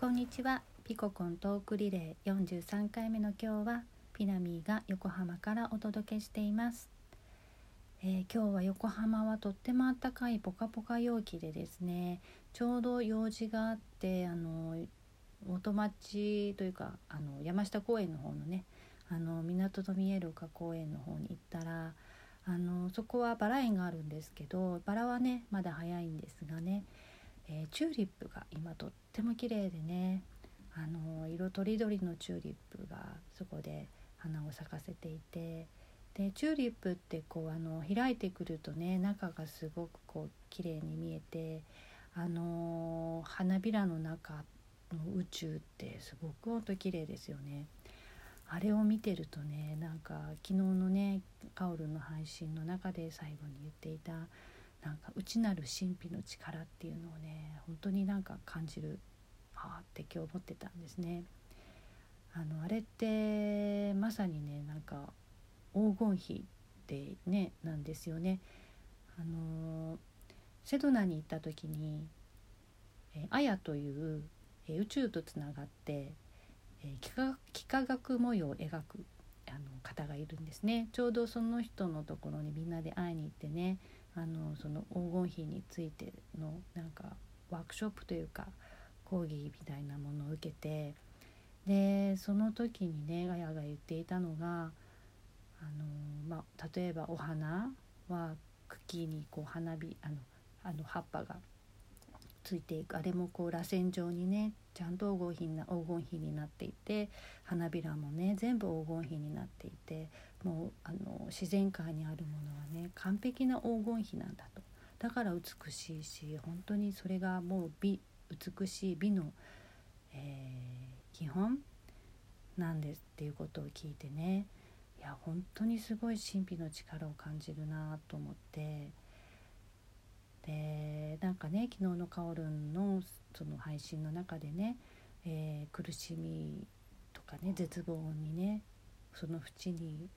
こんにちは。ピココントークリレー43回目の今日はピナミーが横浜からお届けしています、えー、今日は横浜はとっても暖かいポカポカ陽気でですね。ちょうど用事があってあの元町というかあの山下公園の方のねあの港と見える丘公園の方に行ったらあのそこはバラ園があるんですけどバラはねまだ早いんですがねえー、チューリップが今とっても綺麗でね。あの色とりどりのチューリップがそこで花を咲かせていて。でチューリップってこうあの開いてくるとね中がすごくこう綺麗に見えて。あの花びらの中の宇宙ってすごく音綺麗ですよね。あれを見てるとねなんか昨日のねカオルの配信の中で最後に言っていたなんか内なる神秘の力っていうのをね本当になんか感じるああって今日思ってたんですね。あのあれってまさにねなんか黄金比でねなんですよね。あのセドナに行った時に、えアヤという、え宇宙とつながって、え幾何学模様を描くあの方がいるんですねちょうどその人のところにみんなで会いに行ってねあのその黄金比についてのなんかワークショップというか講義みたいなものを受けてでその時にねガヤが言っていたのがあの、まあ、例えばお花は茎にこう花火あのあの葉っぱがついていく。あれもこう螺旋状にねちゃんと黄金黄金比になっていて花びらもね全部黄金比になっていてもうあの自然界にあるものはね完璧な黄金比なんだと。だから美しいし本当にそれがもう美美しい美の、えー、基本なんですっていうことを聞いてね。いや本当にすごい神秘の力を感じるなと思って。でなんかね昨日のカオルンのその配信の中でね、えー、苦しみとかね絶望にねその淵に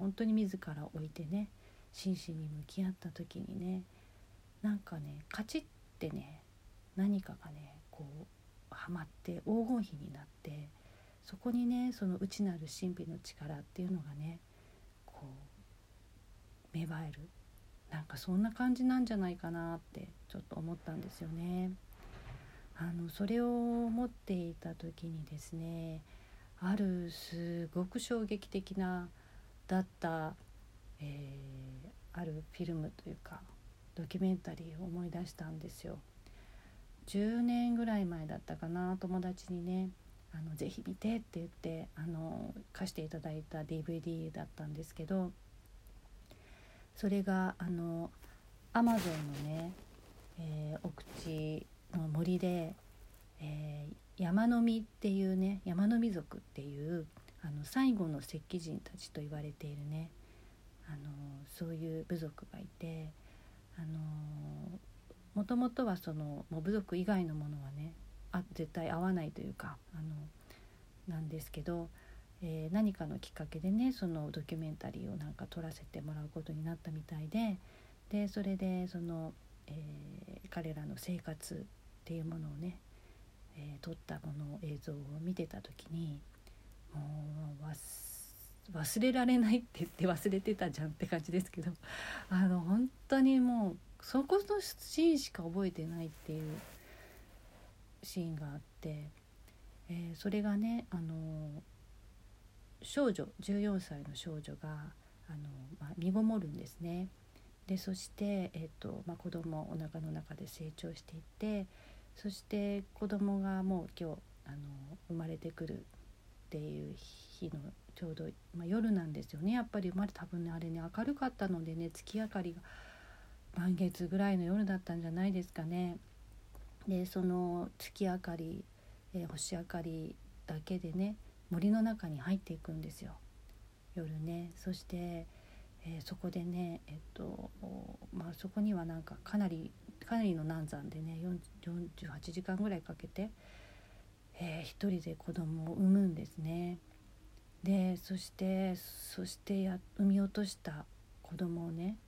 本当に自ら置いてね真摯に向き合った時にねなんかねカチッってね何かがねこうはまって黄金比になってそこにねその内なる神秘の力っていうのがねこう芽生えるなんかそんな感じなんじゃないかなってちょっと思ったんですよね。あのそれを持っていた時にですねあるすごく衝撃的なだった、えー、あるフィルムというかドキュメンタリーを思い出したんですよ。10年ぐらい前だったかな友達にねあのぜひ見てって言ってあの貸していただいた DVD だったんですけどそれがあのアマゾンのね、えー、奥地の森で、えー、山の実っていうね山の実族っていうあの最後の石器人たちと言われているね。あのそういう部族がいてあのもともとはそのもう部族以外のものはねあ絶対合わないというかあのなんですけどえー、何かのきっかけでねそのドキュメンタリーをなんか撮らせてもらうことになったみたいででそれでその、えー、彼らの生活っていうものをね、えー、撮ったもの映像を見てた時に忘れられないって言って忘れてたじゃんって感じですけど あの本当にもうそこのシーンしか覚えてないっていうシーンがあって、えー、それがねあの少女14歳の少女があの、まあ、身ごもるんですね。でそして、えーとまあ、子供お腹の中で成長していってそして子供がもう今日あの生まれてくるっていう日のちょうど、まあ、夜なんですよね。やっぱりまれ多分ねあれね明るかったのでね月明かりが満月ぐらいの夜だったんじゃないですかね。でその月明かり、えー、星明かりだけでね森の中に入っていくんですよ。夜ね。そして、えー、そこでねえっとまあそこにはなんかかなりかなりの難産でね48時間ぐらいかけて、えー、一人で子供を産むんですね。でそしてそしてや産み落とした子供をね、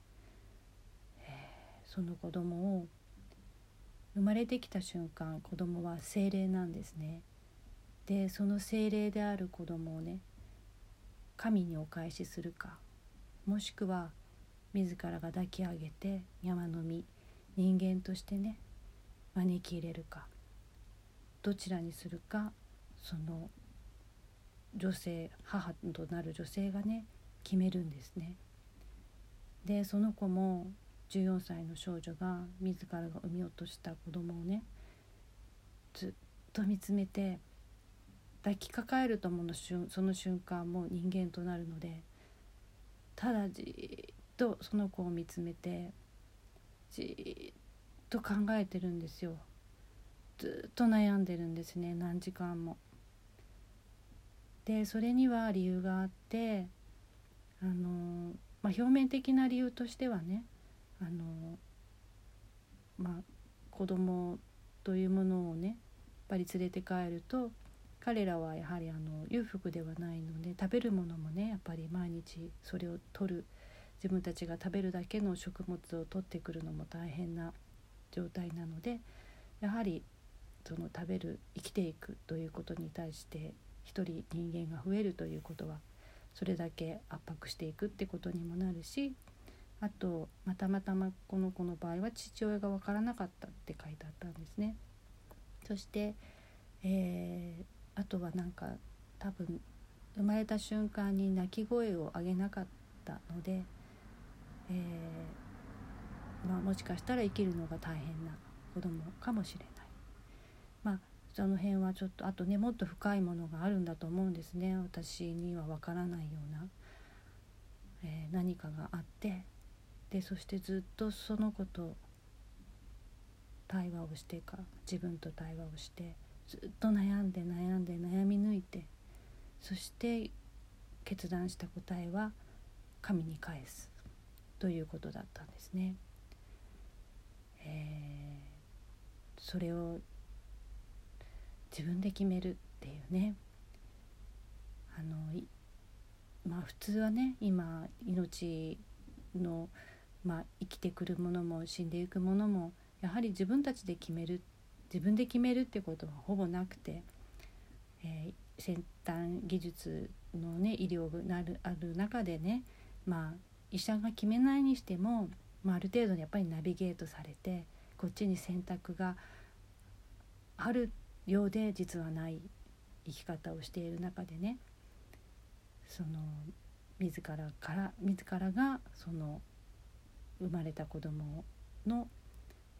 えー、その子供を生まれてきた瞬間子供は精霊なんですね。でその精霊である子供をね神にお返しするかもしくは自らが抱き上げて山の実人間としてね招き入れるかどちらにするかその女性母となる女性がね決めるんですね。でその子も14歳の少女が自らが産み落とした子供をねずっと見つめて抱きかかえるとものその瞬間も人間となるのでただじっとその子を見つめてじっと考えてるんですよずっと悩んでるんですね何時間も。でそれには理由があってあの、まあ、表面的な理由としてはねあの、まあ、子供というものをねやっぱり連れて帰ると彼らはやはりあの裕福ではないので食べるものもねやっぱり毎日それを取る自分たちが食べるだけの食物を取ってくるのも大変な状態なのでやはりその食べる生きていくということに対して一人人間が増えるということはそれだけ圧迫していくってことにもなるしあとまたまたまこの子の場合は父親が分からなかったって書いてあったんですね。そして、えーあとはなんか多分生まれた瞬間に泣き声を上げなかったので、えー、まあ、もしかしたら生きるのが大変な子供かもしれない。まあその辺はちょっとあとねもっと深いものがあるんだと思うんですね。私にはわからないような、えー、何かがあって。でそしてずっとその子と対話をしてか自分と対話をしてずっと悩んで悩んで悩み抜いてそして決断した答えは神に返すということだったんですね。えー、それを自分で決めるっていうね。あのまあ普通はね今命の、まあ、生きてくるものも死んでいくものもやはり自分たちで決める自分で決めるってことはほぼなくて、えー、先端技術のね医療があるある中でねまあ医者が決めないにしても、まあ、ある程度にやっぱりナビゲートされてこっちに選択があるようで実はない生き方をしている中でねその自らから自らがその生まれた子供の、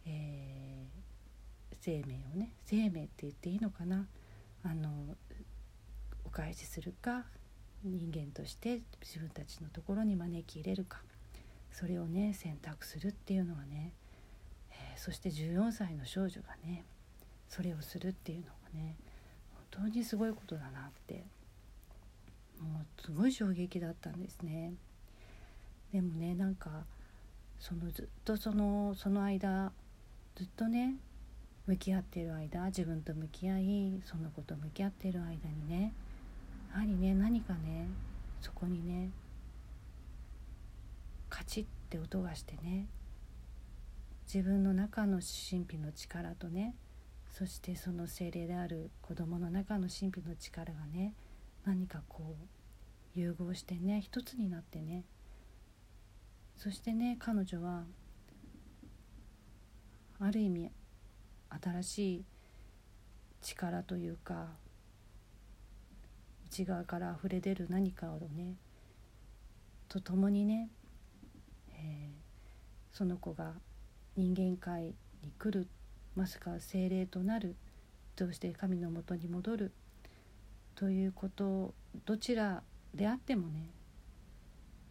えー、生命をね生命って言っていいのかな。あのお返しするか人間として自分たちのところに招き入れるか。それをね選択するっていうのはね、えー、そして14歳の少女がねそれをするっていうのがね本当にすごいことだなってもうすごい衝撃だったんですね。でもねなんかそのずっとそのその間ずっとね向き合ってる間自分と向き合いその子と向き合ってる間にねやはりね何かねそこにねカチッって音がしてね自分の中の神秘の力とねそしてその精霊である子供の中の神秘の力がね何かこう融合してね一つになってねそしてね彼女はある意味新しい力というか内側から溢れ出る何かをねと共にね、えー、その子が人間界に来るってまさか精霊となるどうして神のもとに戻るということどちらであってもね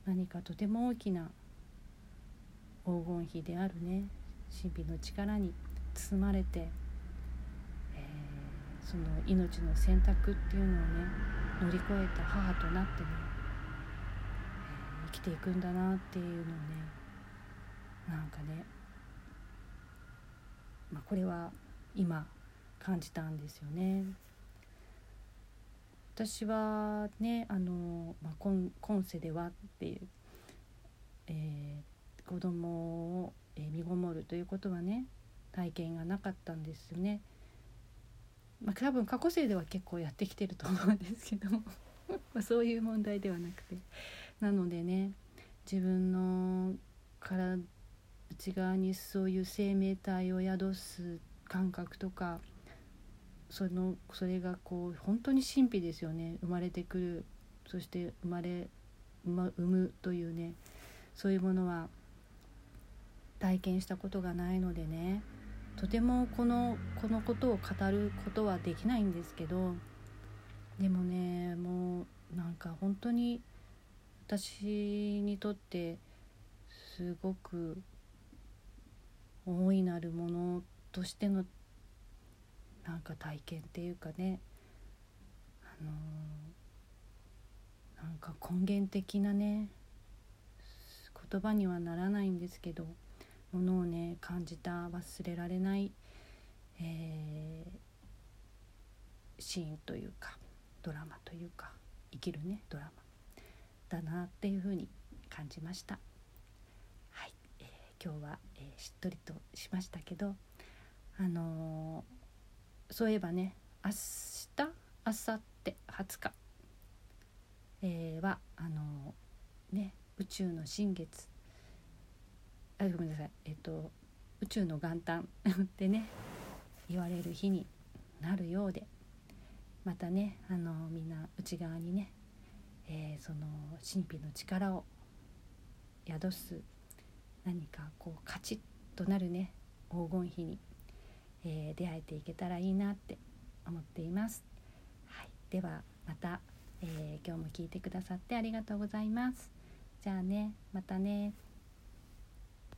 何かとても大きな黄金比であるね神秘の力に包まれて、えー、その命の選択っていうのをね乗り越えた母となってね、えー、生きていくんだなっていうのをねなんかね、これは今感じたんですよね。私はねあの、まあ、今今世ではっていう、えー、子供を、えー、身ごもるということはね体験がなかったんですよね。まあ、多分過去生では結構やってきてると思うんですけど まそういう問題ではなくてなのでね自分の体内側にそういう生命体を宿す感覚とかそのそれがこう本当に神秘ですよね。生まれてくるそして生まれ産むというねそういうものは体験したことがないのでねとてもこのこのことを語ることはできないんですけどでもねもうなんか本当に私にとってすごく大いなるものとしてのなんか体験っていうかねあのー、なんか根源的なね言葉にはならないんですけどものをね感じた忘れられない、えー、シーンというかドラマというか生きるねドラマだなっていうふうに感じました。今日は、えー、しっとりとしましたけどあのー、そういえばね明日明後日20日、えー、はあのね宇宙の新月あごめんなさいえっと宇宙の元旦 ってね言われる日になるようでまたねあのみんな内側にね、えー、その神秘の力を宿す何かこうカチッとなるね黄金比に、えー、出会えていけたらいいなって思っています。はい、ではまた、えー、今日も聞いてくださってありがとうございます。じゃあねまたね。